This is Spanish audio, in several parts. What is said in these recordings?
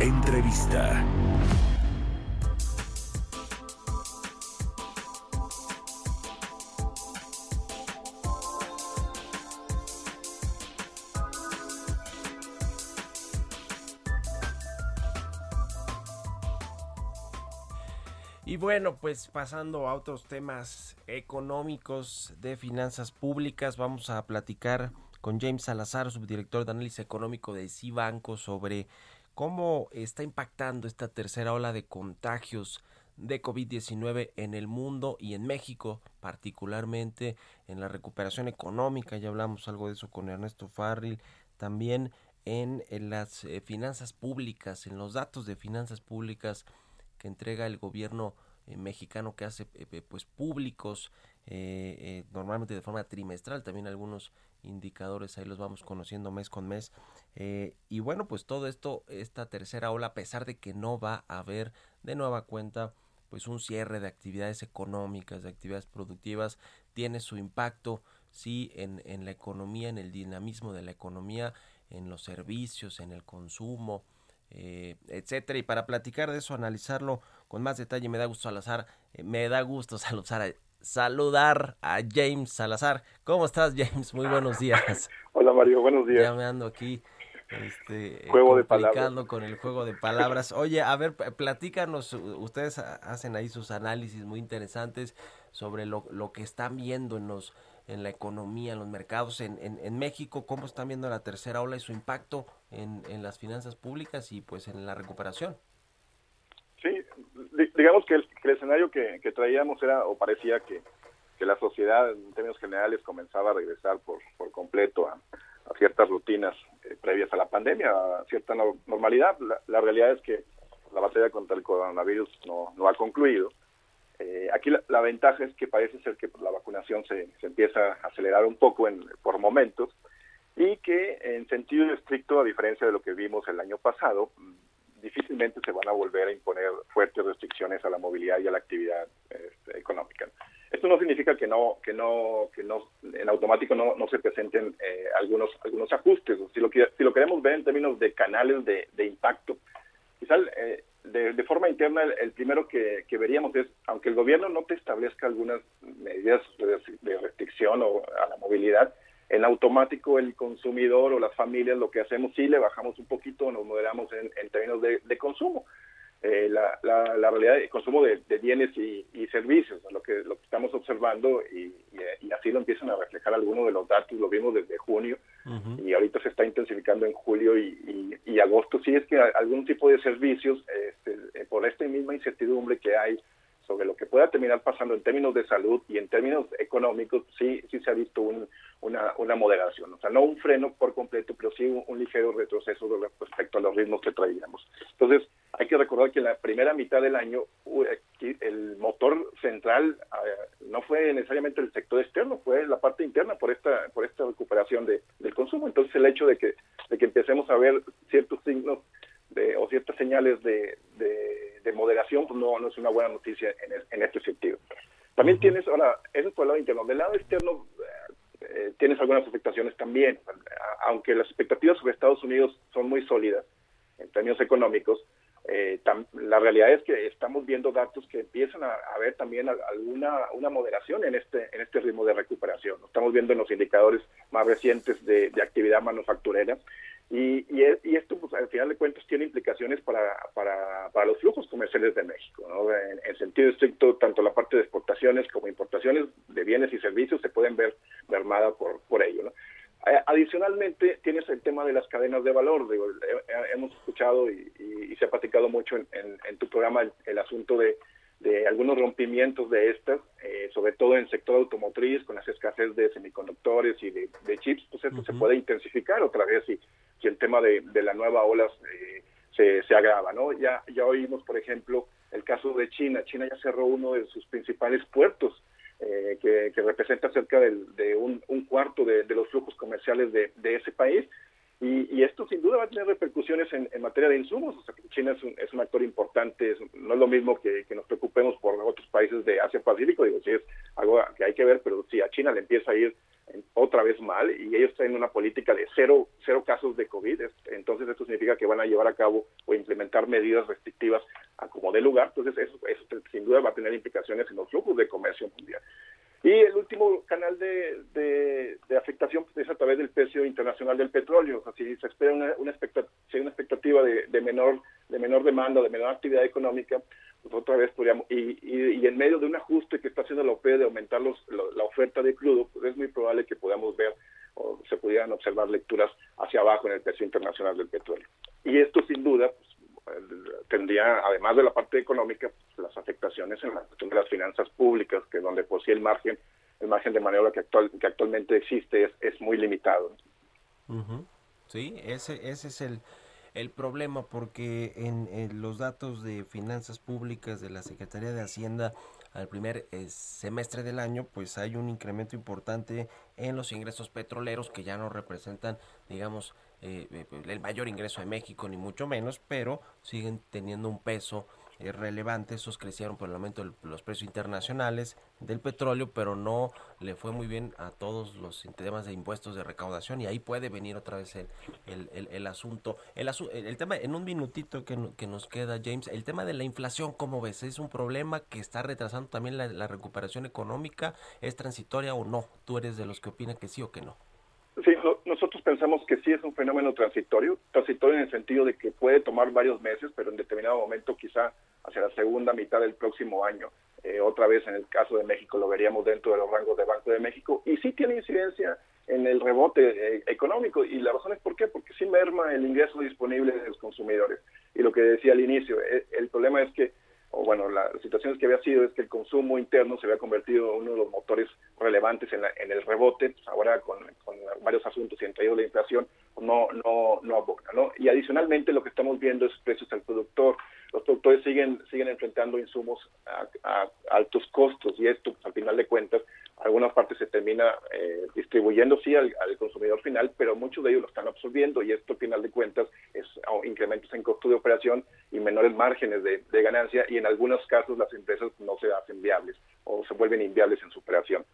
Entrevista. Y bueno, pues pasando a otros temas económicos de finanzas públicas, vamos a platicar con James Salazar, subdirector de análisis económico de Cibanco, sobre cómo está impactando esta tercera ola de contagios de COVID-19 en el mundo y en México, particularmente en la recuperación económica. Ya hablamos algo de eso con Ernesto Farril. También en, las eh, finanzas públicas, en los datos de finanzas públicas que entrega el gobierno eh, mexicano que hace eh, eh, pues públicos normalmente de forma trimestral también algunos indicadores ahí los vamos conociendo mes con mes. Y bueno pues todo esto esta tercera ola a pesar de que no va a haber de nueva cuenta pues un cierre de actividades económicas de actividades productivas tiene su impacto sí en, en la economía en el dinamismo de la economía en los servicios en el consumo eh, etcétera. Y para platicar de eso, analizarlo con más detalle, me da gusto Salazar, eh, me da gusto saludar a, saludar a James Salazar. ¿Cómo estás, James? Muy buenos días. Hola, Mario, buenos días. Ya me ando aquí este, juego de con el juego de palabras. Oye, a ver, platícanos, ustedes hacen ahí sus análisis muy interesantes sobre lo, lo que están viendo en los en la economía, en los mercados, en, en, México, cómo están viendo la tercera ola y su impacto en, en las finanzas públicas y pues en la recuperación. Sí, digamos que el, escenario que, traíamos era o parecía que, que, la sociedad en términos generales comenzaba a regresar por, por completo a, ciertas rutinas eh, previas a la pandemia, a cierta normalidad. La, la, realidad es que la batalla contra el coronavirus no, no ha concluido eh, aquí la, ventaja es que parece ser que la vacunación se, empieza a acelerar un poco por momentos y que en sentido estricto, a diferencia de lo que vimos el año pasado, difícilmente se van a volver a imponer fuertes restricciones a la movilidad y a la actividad este, económica. Esto no significa que no, que no, que no, en automático no, no se presenten eh, algunos, algunos ajustes. Si lo, si lo queremos ver en términos de canales de, de impacto, quizás eh, de, forma interna, el, primero que, veríamos es, aunque el gobierno no te establezca algunas medidas de, restricción o a la movilidad, en automático el consumidor o las familias lo que hacemos sí le bajamos un poquito, nos moderamos en, términos de, consumo. Eh, la, la, realidad de consumo de, bienes y, servicios, lo que, lo que estamos observando y, así lo empiezan a reflejar algunos de los datos, lo vimos desde junio y ahorita se está intensificando en julio y, agosto, sí es que algún tipo de servicios, eh, por esta misma incertidumbre que hay sobre lo que pueda terminar pasando en términos de salud y en términos económicos, sí, sí se ha visto una, una moderación. O sea, no un freno por completo, pero sí un, ligero retroceso respecto a los ritmos que traíamos. Entonces, hay que recordar que en la primera mitad del año el motor central eh, no fue necesariamente el sector externo, fue la parte interna por esta por esta recuperación de, del consumo. Entonces, el hecho de que, de que empecemos a ver ciertos signos de, o ciertas señales de, de, moderación, pues no, no es una buena noticia en, en este sentido. También tienes, ahora, eso es por el lado interno. Del lado externo, eh, eh, tienes algunas afectaciones también. Aunque las expectativas sobre Estados Unidos son muy sólidas en términos económicos, eh, la realidad es que estamos viendo datos que empiezan a, ver también alguna una moderación en este en este ritmo de recuperación. Estamos viendo en los indicadores más recientes de, de actividad manufacturera y, y, esto, pues, al final de cuentas, tiene implicaciones para, para, para los flujos comerciales de México. ¿no? En, sentido estricto, tanto la parte de exportaciones como importaciones de bienes y servicios se pueden ver mermada por, por ello. ¿no? Adicionalmente, tienes el tema de las cadenas de valor. Digo, hemos escuchado y, se ha platicado mucho en, en, tu programa el, asunto de, de algunos rompimientos de estas, eh, sobre todo en el sector automotriz, con las escasez de semiconductores y de, chips, pues esto se puede intensificar otra vez si, si el tema de, la nueva ola eh, se, se agrava, ¿no? Ya, ya oímos, por ejemplo, el caso de China. China ya cerró uno de sus principales puertos, eh, que, representa cerca de un, cuarto de, los flujos comerciales de, ese país. Y, esto sin duda va a tener repercusiones en, materia de insumos. O sea, China es un, es un actor importante, no es lo mismo que, nos preocupemos por otros países de Asia-Pacífico, digo, sí es algo que hay que ver, pero si a China le empieza a ir otra vez mal y ellos tienen una política de cero, cero casos de COVID, entonces esto significa que van a llevar a cabo o implementar medidas restrictivas lugar, entonces eso, eso sin duda va a tener implicaciones en los flujos de comercio mundial. Y el último canal de, afectación es a través del precio internacional del petróleo. O sea, si se espera una, una expectativa, si hay una expectativa de, menor, de menor demanda, de menor actividad económica, pues otra vez podríamos, y, y, en medio de un ajuste que está haciendo la OPE de aumentar los, la oferta de crudo, pues es muy probable que podamos ver o se pudieran observar lecturas hacia abajo en el precio internacional del petróleo. Y esto sin duda pues, tendría, además de la parte económica, pues, las afectaciones en la cuestión de las finanzas públicas, que donde por sí el margen, el margen de maniobra que, actual, que actualmente existe es, es muy limitado. Sí, ese, ese es el, el problema porque en, los datos de finanzas públicas de la Secretaría de Hacienda al primer eh, semestre del año, pues hay un incremento importante en los ingresos petroleros que ya no representan, digamos, eh, eh, el mayor ingreso de México, ni mucho menos, pero siguen teniendo un peso es relevante, esos crecieron por el aumento de los precios internacionales del petróleo, pero no le fue muy bien a todos los temas de impuestos de recaudación y ahí puede venir otra vez el, el, el, asunto. El, el, tema, en un minutito que, que, nos queda, James, el tema de la inflación, ¿cómo ves? ¿Es un problema que está retrasando también la, recuperación económica? ¿Es transitoria o no? ¿Tú eres de los que opinan que sí o que no? Sí, nosotros pensamos que sí es un fenómeno transitorio, transitorio en el sentido de que puede tomar varios meses, pero en determinado momento, quizá hacia la segunda mitad del próximo año, eh, otra vez en el caso de México lo veríamos dentro de los rangos de Banco de México, y sí tiene incidencia en el rebote eh, económico, y la razón es por qué, porque sí merma el ingreso disponible de los consumidores. Y lo que decía al inicio, eh, el problema es que o bueno, la situación que había sido es que el consumo interno se había convertido en uno de los motores relevantes en, el rebote, pues ahora con, varios asuntos y entre ellos la inflación, no, no, no abona, ¿no? Y adicionalmente lo que estamos viendo es precios al productor. Los productores siguen, siguen enfrentando insumos a, altos costos y esto, al final de cuentas, alguna parte se termina eh, distribuyendo sí al, consumidor final, pero muchos de ellos lo están absorbiendo y esto al final de cuentas es incrementos en costo de operación y menores márgenes de, ganancia y en algunos casos las empresas no se hacen viables o se vuelven inviables en su operación.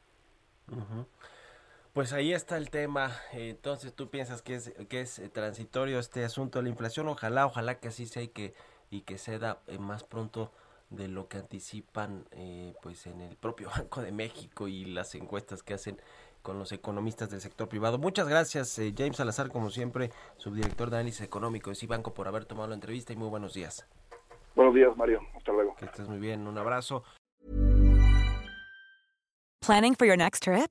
Pues ahí está el tema. Entonces, ¿tú piensas que es que es eh, transitorio este asunto de la inflación? Ojalá, ojalá que así sea y que y que se da eh, más pronto de lo que anticipan eh, pues en el propio Banco de México y las encuestas que hacen con los economistas del sector privado. Muchas gracias, eh, James Salazar, como siempre, subdirector de análisis económico de Cibanco, por haber tomado la entrevista y muy buenos días. Buenos días, Mario. Hasta luego. Que estés muy bien. Un abrazo. Planning for your next trip?